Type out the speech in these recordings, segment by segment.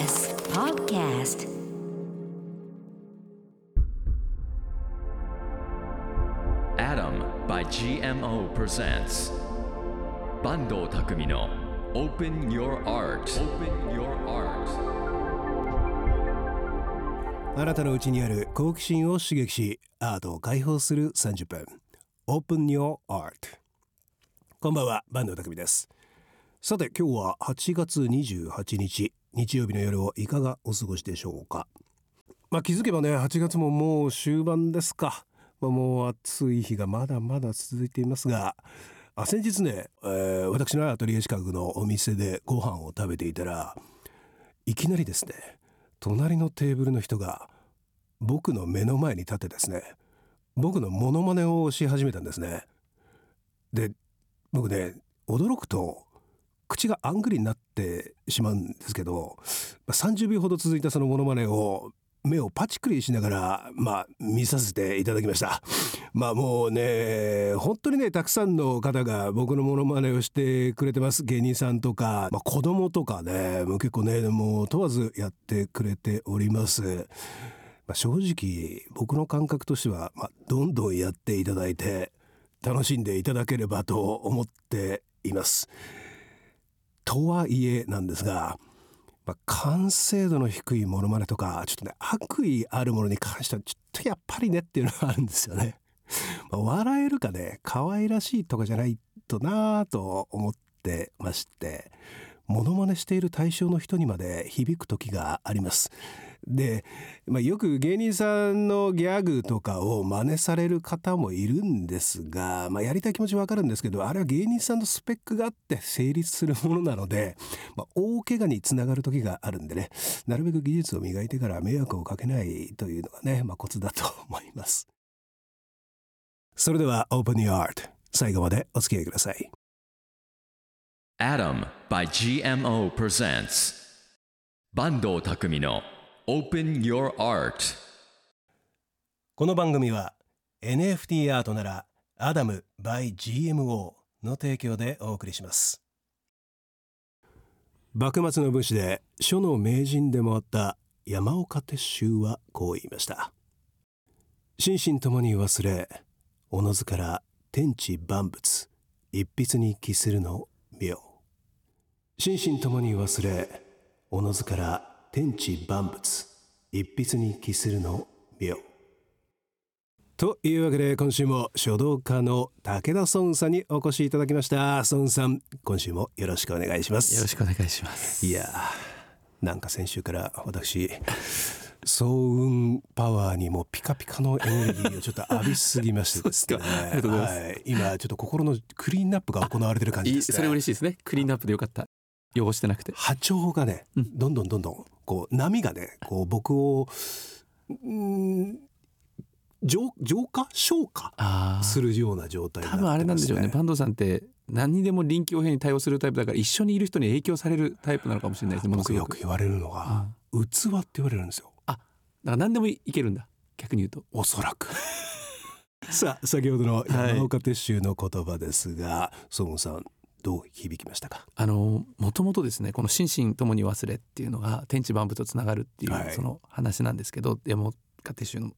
TBS Podcast Open Your Art Open Your Art あなたのうちにある好奇心を刺激しアートを解放する30分 Open Your Art こんばんは坂東匠ですさて今日は8月28日日曜日の夜をいかがお過ごしでしょうか？まあ気づけばね8月ももう終盤ですか、まあ、もう暑い日がまだまだ続いていますがあ先日ね、えー私のアトリエ近くのお店でご飯を食べていたらいきなりですね隣のテーブルの人が僕の目の前に立ってですね僕のモノマネをし始めたんですね。で僕ね驚くと口があんぐりになってしまうんですけどまあ30秒ほど続いたそのモノマネを目をパチクリしながらまあ見させていただきました。まあもうね本当にねたくさんの方が僕のモノマネをしてくれてます。芸人さんとか、まあ、子供とかねもう結構ねもう問わずやってくれております。まあ、正直僕の感覚としては、まあ、どんどんやっていただいて楽しんでいただければと思っています。とはいえなんですが、まあ、完成度の低いものまねとかちょっとね悪意あるものに関してはちょっとやっぱりねっていうのがあるんですよね。まあ笑えるかね可愛らしいとかじゃないとなぁと思ってましてモノマネしている対象の人にまで響く時があります。で、まあ、よく芸人さんのギャグとかを真似される方もいるんですが、まあ、やりたい気持ちわかるんですけどあれは芸人さんのスペックがあって成立するものなので、まあ、大怪我につながる時があるんでねなるべく技術を磨いてから迷惑をかけないというのがね、まあ、コツだと思います。それでは Open Your Art 最後までお付き合いください。Adam by GMO presents 坂東匠の Open Your Art. この番組は NFT アートならアダム by GMO の提供でお送りします。幕末の武士で書の名人でもあった山岡鉄舟はこう言いました。心身ともに忘れおのずから天地万物一筆に帰するの妙心身ともに忘れおのずから天地万物。一筆に帰するの妙というわけで今週も書道家の武田孫さんにお越しいただきました。孫さん今週もよろしくお願いします。よろしくお願いします。いやーなんか先週から私総運パワーにもピカピカのエネルギーをちょっと浴びすぎましてですね。そうですか。ありがとうございます。はい、今ちょっと心のクリーンナップが行われてる感じですねそれ嬉しいですね。クリーンアップでよかった。汚してなくて。波長がね、うん。どんどんどんどんこう波がねこう僕をうん浄浄化？消化？あするような状態ね、多分あれなんでしょうね。バンドさんって何にでも臨機応変に対応するタイプだから一緒にいる人に影響されるタイプなのかもしれないですね。僕。よく言われるのが、器って言われるんですよだから何でもいけるんだ。逆に言うと。おそらく さあ先ほどのはい山岡鉄舟の言葉ですが、孫さんどう響きましたか？あのもともとですねこの心身ともに忘れっていうのが天地万物とつながるっていう、はい。その話なんですけど山岡鉄舟の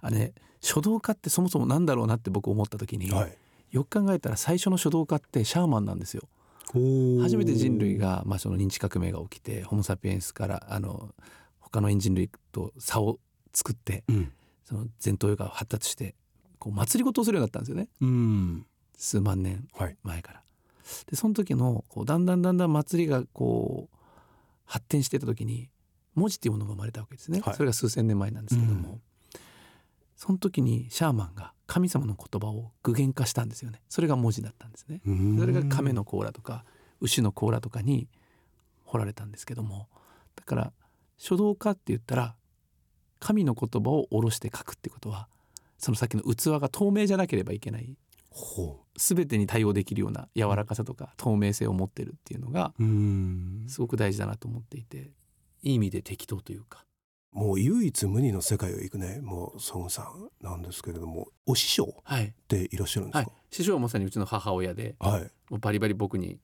あれね書道家ってそもそもなんだろうなって僕思った時に、はい。よく考えたら最初の書道家ってシャーマンなんですよ。初めて人類が、まあ、その認知革命が起きてホモ・サピエンスからあの他の人類と差を作ってうん。その前頭葉が発達してこう祭り事をするようになったんですよね。うん。数万年はい。前から。でその時のこうだんだんだんだん祭りがこう発展していった時に文字っていうものが生まれたわけですね、はい。それが数千年前なんですけども、うんその時にシャーマンが神様の言葉を具現化したんですよね。それが文字だったんですね。それが亀の甲羅とか牛の甲羅とかに彫られたんですけども。だから書道家って言ったら神の言葉を下ろして書くってことはその先の器が透明じゃなければいけない。ほ全てに対応できるような柔らかさとか透明性を持ってるっていうのがすごく大事だなと思っていていい意味で適当というか。もう唯一無二の世界を行くねもう孫さんなんですけれども。お師匠はい、っていらっしゃるんですはい。か、師匠はまさにうちの母親ではい、もうバリバリ僕に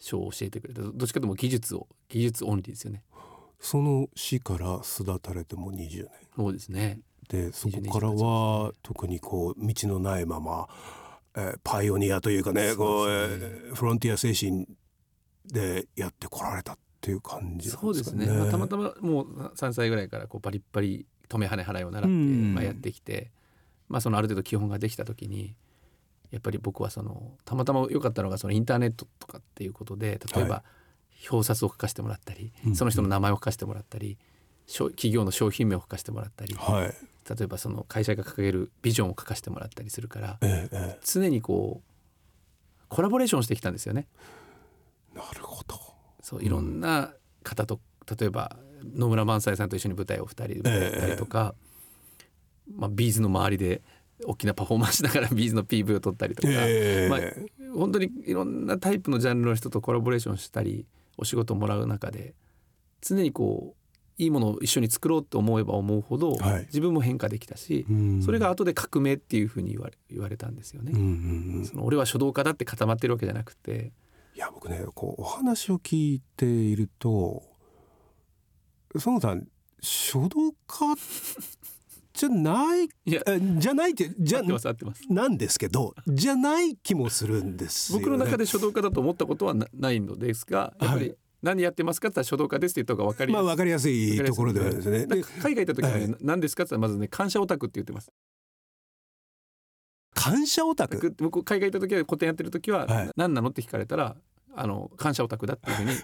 書を教えてくれた。どっちかともう技術を技術オンリーですよね。その死から巣立たれても20年。そうですね。でそこからは特にこう道のないまま、えーパイオニアというかねこう、えーフロンティア精神でやってこられたっていう感じなんですかね。そうですね、まあ、たまたまもう3歳ぐらいからこうバリッバリ止め跳ね払いを習って、うんまあ、やってきて、まあ、そのある程度基本ができた時にやっぱり僕はそのたまたま良かったのがそのインターネットとかっていうことで例えばは表札を書かせてもらったり、うん。その人の名前を書かせてもらったり商企業の商品名を書かせてもらったりはい、例えばその会社が掲げるビジョンを書かせてもらったりするからえええ常にこうコラボレーションしてきたんですよね。えなるほど。そういろんな方と、例えば野村萬斎さんと一緒に舞台を2人でやったりとか、まあ、 B'z の周りで大きなパフォーマンスしながら B'z の PV を撮ったりとか、ええまあ、本当にいろんなタイプのジャンルの人とコラボレーションしたりお仕事をもらう中で常にこういいものを一緒に作ろうと思えば思うほど、はい。自分も変化できたし、うん。それが後で革命っていうふうに言われ言われたんですよね。うんうんうん。その俺は書道家だって固まってるわけじゃなくて。いや僕ねこうお話を聞いていると孫さん書道家じゃないいや。えじゃないってじゃてます合ってます。なんですけどじゃない気もするんですよ、ね、僕の中で書道家だと思ったことはなないのですがやっぱりはい何やってますかって言ったら書道家ですって言った方が分かりやすい。まあ分かりやすいところではですね。海外行った時はね、何ですかって言ったらまずね感謝オタクって言ってます。感謝オタク？僕海外行った時は個展やってる時は、何なのって聞かれたらあの感謝オタクだっていうふうに。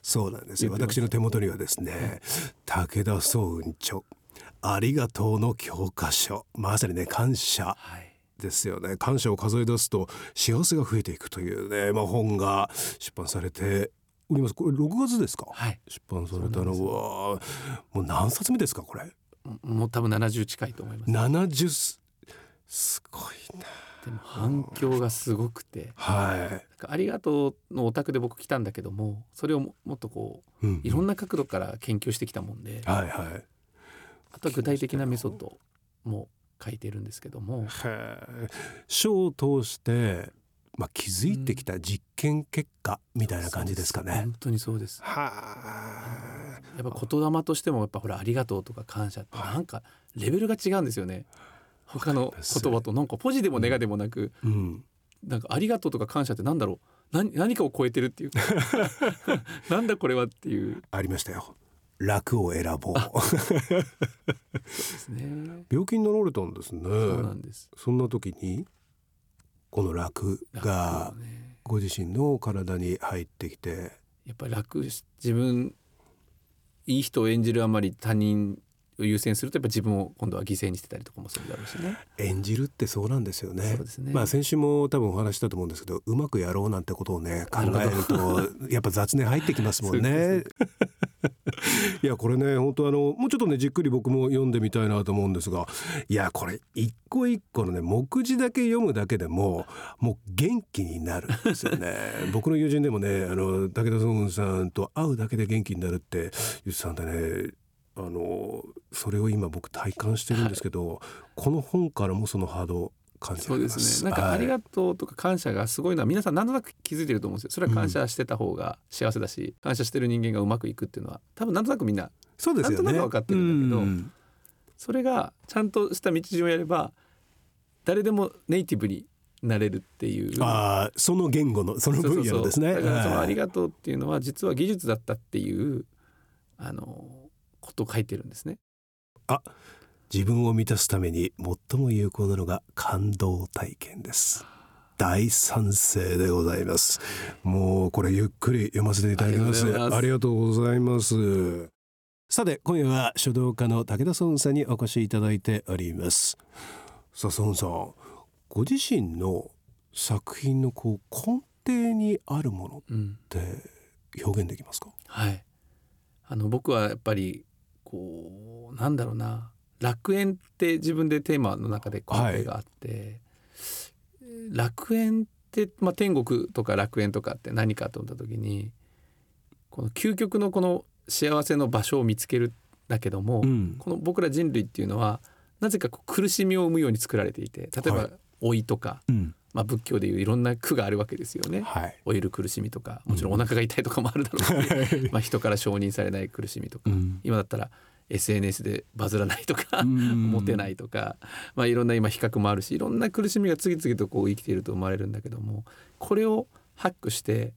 そうなんですよ。私の手元にはですね武田総雲著ありがとうの教科書。まさにね感謝。はいですよね。感謝を数え出すと幸せが増えていくというね、まあ、本が出版されております。これ6月ですか、はい。出版されたのは。もう何冊目ですかこれ？もう多分70近いと思います。70すすごいな。でも反響がすごくて。はい、ありがとうのオタクで僕来たんだけどもそれをももっとこううん。いろんな角度から研究してきたもんで、はいはい。あとは具体的なメソッドも書いてるんですけども、書を通して、まあ、気づいてきた実験結果みたいな感じですかね。本当にそうです。はあ。やっぱ言霊としてもやっぱほらありがとうとか感謝ってなんかレベルが違うんですよね。他の言葉と。なんかポジでもネガでもなく、うん、なんかありがとうとか感謝ってなんだろう。何何かを超えてるっていう。か なんだこれはっていう。ありましたよ。楽を選ぼう。ね病気になられたんですね。そうなんですそんな時にこの楽がご自身の体に入ってきて、やっぱり楽し自分いい人を演じるあまり他人を優先するとやっぱ自分を今度は犠牲にしてたりとかもするだろうしね演じるってそうなんですよね。そうですねまあ先週も多分お話ししたと思うんですけど、うまくやろうなんてことをね考えるとやっぱ雑念入ってきますもんね。いやこれね本当あのもうちょっとねじっくり僕も読んでみたいなと思うんですが、いやこれ一個一個のね目次だけ読むだけでももう元気になるんですよね。僕の友人でもねあの武田総雲さんと会うだけで元気になるって言ってたんでね。あのそれを今僕体感してるんですけど、この本からもそのハードを感そうですすねなんかはい。ありがとうとか感謝がすごいのは皆さん何となく気づいてると思うんですよ。それは感謝してた方が幸せだし、感謝してる人間がうまくいくっていうのは多分なんとなくみんなそうですよね。なんとなく分かってるんだけどうん。それがちゃんとした道順をやれば誰でもネイティブになれるっていう。ああ、その言語のその分野のですね。だからその「はいありがとう」っていうのは実は技術だったっていうあのことを書いてるんですね。自分を満たすために最も有効なのが感動体験です。大賛成でございます。もうこれゆっくり読ませていただきます。あありりがとうございます。さて今夜は書道家の武田孫さんにお越しいただいております。さあ孫さん、ご自身の作品のこう根底にあるものっうんて表現できますか？はい、あの僕はやっぱりこうなんだろうな楽園って自分でテーマの中で根底があって、楽園って、まあ、天国とか楽園とかって何かと思った時にこの究極のこの幸せの場所を見つけるんだけども、ん。この僕ら人類っていうのはなぜかこう苦しみを生むように作られていて例えばはい。老いとか、うん、まあ、仏教でいういろんな苦があるわけですよね。はい。老いる苦しみとかもちろんお腹が痛いとかもあるだろうし、まあ人から承認されない苦しみとか、うん。今だったら SNS でバズらないとか、ん。モテないとか、まあ、いろんな今比較もあるしいろんな苦しみが次々とこう生きていると思われるんだけどもこれをハックして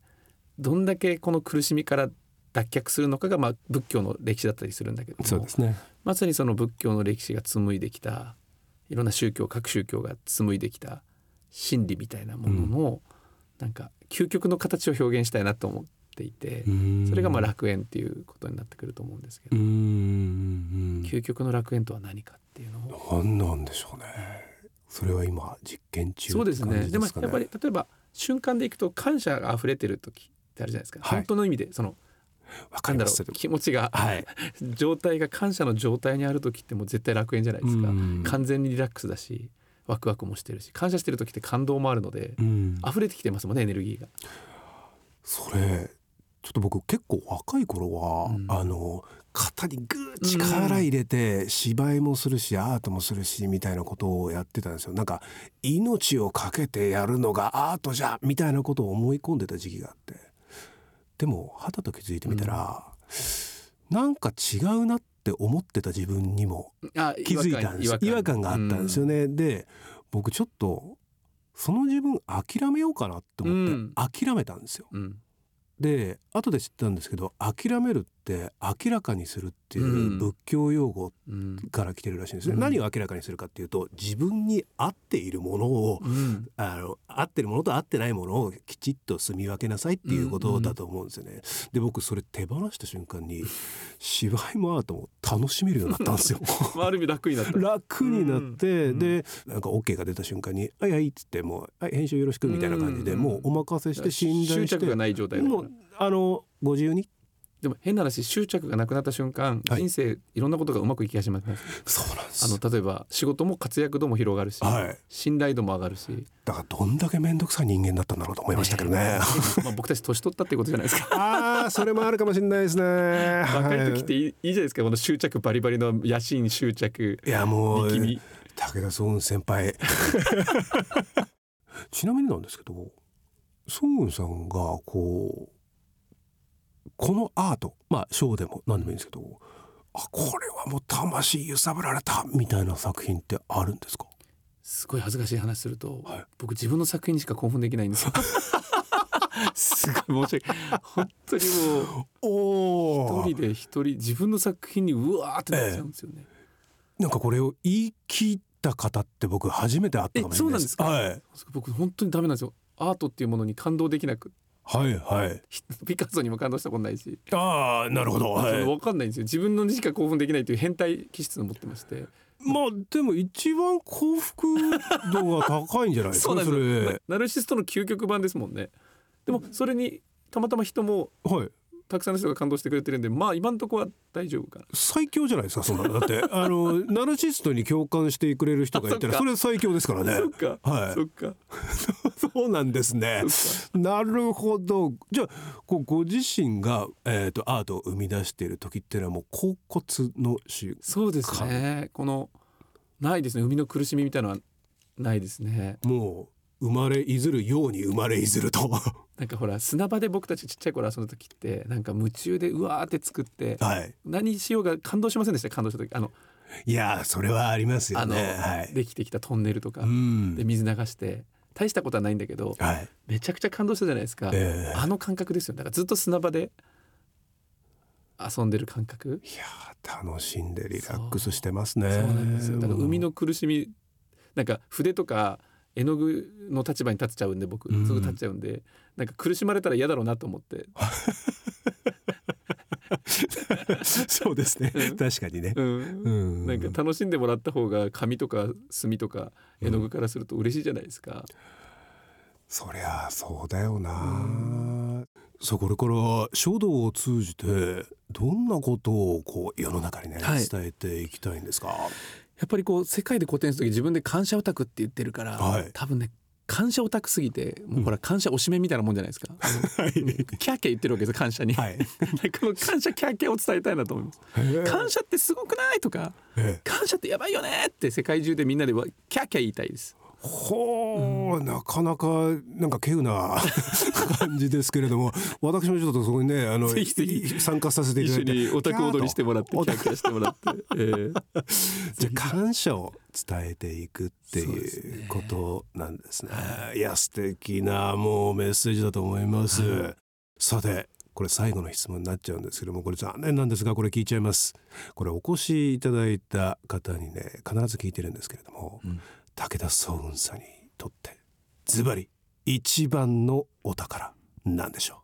どんだけこの苦しみから脱却するのかがまあ仏教の歴史だったりするんだけどもそうですね。まさにその仏教の歴史が紡いできたいろんな宗教各宗教が紡いできた真理みたいなものの、なんか究極の形を表現したいなと思っていて、それがまあ楽園っていうことになってくると思うんですけど、うんうん究極の楽園とは何かっていうのを。何なんでしょうね。それは今実験中そうですね。でもやっぱり例えば瞬間でいくと感謝が溢れてる時ってあるじゃないですか、はい。本当の意味でそのわかなんだろう気持ちが、はい。状態が感謝の状態にある時ってもう絶対楽園じゃないですか、うん。完全にリラックスだしワクワクもしてるし感謝してる時って感動もあるので、うん。溢れてきてますもんねエネルギーが。それちょっと僕結構若い頃は、うん。あの肩にグー力入れて芝居もするしアートもするしみたいなことをやってたんですよ。なんか命を懸けてやるのがアートじゃみたいなことを思い込んでた時期があって。でもはたと気づいてみたら、なんか違うなって思ってた自分にもあ気づいたんです違和感があったんですよね。ね、で僕ちょっとその自分諦めようかなって思うん。って諦めたんですよ、うんで後で知ったんですけど諦めるって明らかにするっていううん。仏教用語うん。から来てるらしいんですね、うん。何を明らかにするかっていうと自分に合っているものをうん。あの合ってるものと合ってないものをきちっと住み分けなさいっていうことだと思うんですよね。で僕それ手放した瞬間に芝居もアートも楽しめるようになったんですよ。まあある意味楽になった。楽になって、うん。でなんか OK が出た瞬間に「はいはい」っつってもう、はい「編集よろしく」みたいな感じで、うん。もうお任せして信頼して執着がない状態もうあのご自由にでも変な話執着がなくなった瞬間、はい。人生いろんなことがうまくいき始めます。そうなんです。あの例えば仕事も活躍度も広がるし、はい。信頼度も上がるし、だからどんだけ面倒くさい人間だったんだろうと思いましたけどね。まあ僕たち年取ったってことじゃないですか。ああそれもあるかもしれないですね。若い時ってはい。いいいいじゃないですか。この執着バリバリの野心執着いやもう武田壮雲先輩。ちなみになんですけど壮雲さんがこうこのアートまあショーでも何でもいいんですけどあこれはもう魂揺さぶられたみたいな作品ってあるんですか？すごい恥ずかしい話すると、はい。僕自分の作品にしか興奮できないんですよ。すごい申し訳ない。本当にもうお一人で一人自分の作品にうわーってなっちゃうんですよね、なんかこれを言い切った方って僕初めて会ったかもしれないです。えそうはい、僕本当にダメなんですよ。アートっていうものに感動できなくはいはい。ひ ピカソにも感動したことないし、ああなるほど、はい、分かんないんですよ。自分のにしか興奮できないという変態気質を持ってまして。まあでも一番幸福度が高いんじゃないですかそれなナルシストの究極版ですもんね。でもそれにたまたま人もはいたくさんの人が感動してくれてるんでまあ今のところは大丈夫かな。最強じゃないですかそんなの。だって あのナルシストに共感してくれる人がいたらあそれ最強ですからね。そっか、はい。そっか。そうなんですね。なるほど。じゃあこうご自身が、えー、とアートを生み出している時っていうのはもう恍惚の瞬そうですね。このないですね。生みの苦しみみたいなのはないですね。もう生まれいずるように生まれいずると。なんかほら砂場で僕たちちっちゃい頃遊んだ時ってなんか夢中でうわーって作って はい。何しようが感動しませんでした感動した？時あのいやそれはありますよね。はい。できてきたトンネルとかうん。で水流して大したことはないんだけどはい。めちゃくちゃ感動したじゃないですか、ええ。あの感覚ですよだからずっと砂場で遊んでる感覚、いやー楽しんでリラックスしてますね。そうなんですよ。だから海の苦しみなんか筆とか絵の具の立場に立っちゃうんで僕うん。すぐ立っちゃうんで、なんか苦しまれたら嫌だろうなと思って、そうですね。うん。確かにね。うん。うん。なんか楽しんでもらった方が紙とか墨とか絵の具からすると嬉しいじゃないですか。そりゃそうだよな。そうこれから書道を通じてどんなことをこう世の中にね、はい。伝えていきたいんですか？やっぱりこう世界で古典する時自分で感謝オタクって言ってるから、はい多分ね感謝オタクすぎてもうほら感謝おしめみたいなもんじゃないですか。あのキャーキャー言ってるわけですよ感謝に。はいこの感謝キャーキャーを伝えたいなと思います。感謝ってすごくない？とかええ感謝ってやばいよね？って世界中でみんなでわキャーキャー言いたいです。ほう、なかなかなんか稀有な 感じですけれども私もちょっとそこにねあのぜひぜひ。参加させていただいて。一緒にオタク踊りしてもらってキャーキャーしてもらって、えーじゃあ感謝を伝えていくっていうねことなんですね。いや素敵なもうメッセージだと思います。さてこれ最後の質問になっちゃうんですけどもこれ残念なんですがこれ聞いちゃいます。これお越しいただいた方にね必ず聞いてるんですけれども、うん武田総雲さんにとってズバリ一番のお宝なんでしょ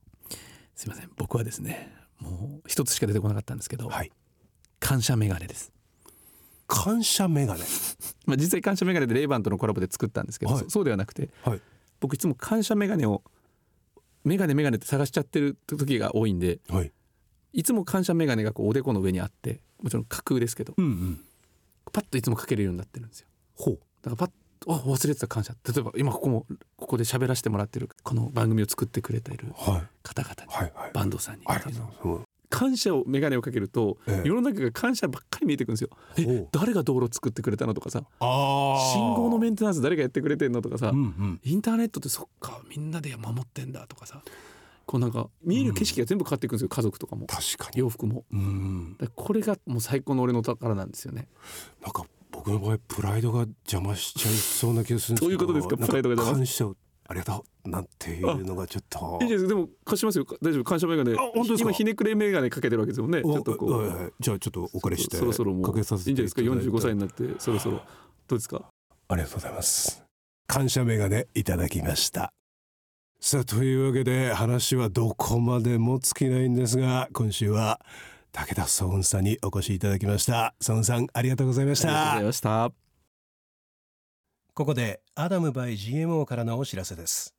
すいません僕はですねもう一つしか出てこなかったんですけど、う。はい。感謝メガネです感謝メガネ？まあ実際感謝メガネでレイバンとのコラボで作ったんですけど、はいそそうではなくてはい。僕いつも感謝メガネをメガネメガネって探しちゃってる時が多いんではい。いつも感謝メガネがこうおでこの上にあってもちろん架空ですけどうんうん。パッといつもかけるようになってるんですよほう。だからパッとあ忘れてた感謝例えば今ここもここで喋らせてもらってるこの番組を作ってくれているはい。方々に、はいはい。坂東さんにあっていう。感謝をメガネをかけると、ええ世の中が感謝ばっかり見えてくるんですよ。え誰が道路作ってくれたのとかさ。信号のメンテナンス誰がやってくれてんのとかさ、うんうん。インターネットってそっかみんなで守ってんだとかさこうなんか見える景色が全部変わっていくんですよ、家族とかも確かに。洋服も。うん。これがもう最高の俺の宝なんですよね。なんか僕の場合プライドが邪魔しちゃいそうな気がするんですけど。いうことですか？プライドが邪魔？感謝をありがとうなんていうのがちょっと。いいですでも貸しますよ大丈夫？感謝メガネ今ひねくれメガネかけてるわけですよね。ちょっとこおはいはい。じゃあちょっとお借りしてそろそろもうかけさせていいんじゃないですか？いただいて45歳になってそろそろ。どうですか？ありがとうございます。感謝メガネいただきました。さあというわけで話はどこまでも尽きないんですが今週は武田総雲さんにお越しいただきました。総雲さんありがとうございましたありがとうござい。ましたここでアダム by GMO からのお知らせです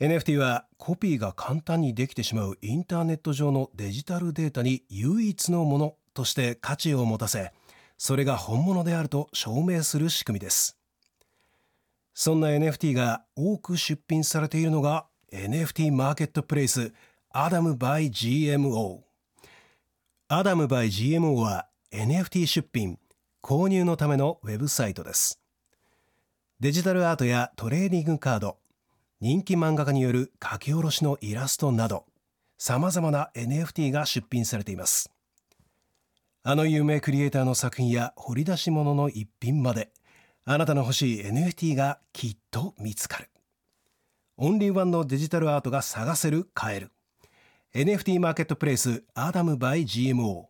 NFT はコピーが簡単にできてしまうインターネット上のデジタルデータに唯一のものとして価値を持たせそれが本物であると証明する仕組みですそんな NFT が多く出品されているのが NFT マーケットプレイスアダム by GMO アダム by GMO は NFT 出品購入のためのウェブサイトですデジタルアートやトレーディングカード、人気漫画家による書き下ろしのイラストなど、様々な NFT が出品されています。あの有名クリエイターの作品や掘り出し物の一品まで、あなたの欲しい NFT がきっと見つかる。オンリーワンのデジタルアートが探せる、買える。NFT マーケットプレイスアダム by GMO。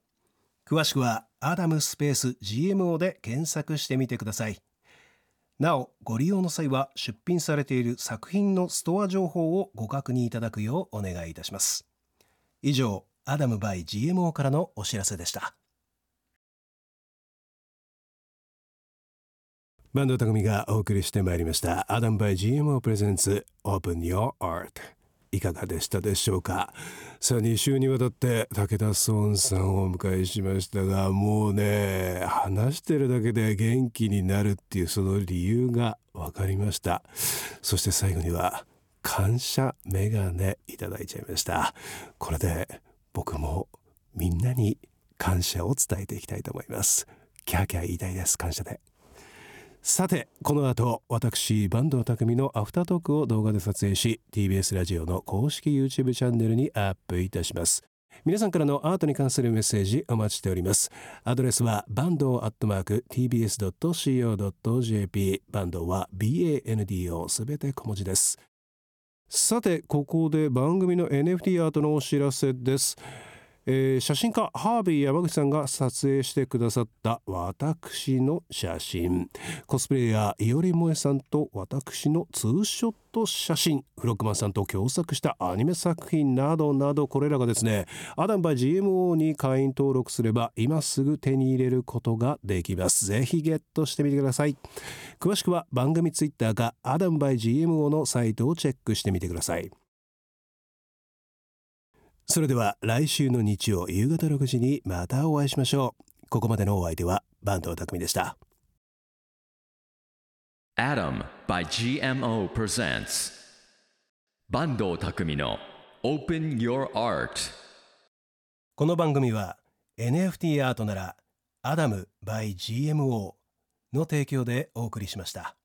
詳しくはアダムスペース GMO で検索してみてください。なおご利用の際は出品されている作品のストア情報をご確認いただくようお願いいたします以上アダム by GMO からのお知らせでしたバンド匠がお送りしてまいりましたアダム by GMO プレゼンツ Open Your Art いかがでしたでしょうか？さあ2週にわたって武田壮さんをお迎えしましたがもうね話してるだけで元気になるっていうその理由が分かりました。そして最後には感謝メガネいただいちゃいました。これで僕もみんなに感謝を伝えていきたいと思います。キャーキャー言いたいです。感謝で。さてこの後私坂東匠のアフタートークを動画で撮影し TBS ラジオの公式 YouTube チャンネルにアップいたします。皆さんからのアートに関するメッセージお待ちしております。アドレスはバンドアットマーク tbs.co.jp バンドは BANDO すべて小文字です。さてここで番組の NFT アートのお知らせです。えー写真家ハービー山口さんが撮影してくださった私の写真。コスプレイヤーいおりもえさんと私のツーショット写真。フロックマンさんと共作したアニメ作品などなどこれらがですねアダムバイ GMO に会員登録すれば今すぐ手に入れることができます。ぜひゲットしてみてください。詳しくは番組ツイッターかアダムバイ GMO のサイトをチェックしてみてください。それでは来週の日曜夕方6時にまたお会いしましょう。ここまでのお相手は坂東匠でした。Adam by GMO presents 坂東匠の Open Your Art. この番組は NFT アートならアダム by GMO の提供でお送りしました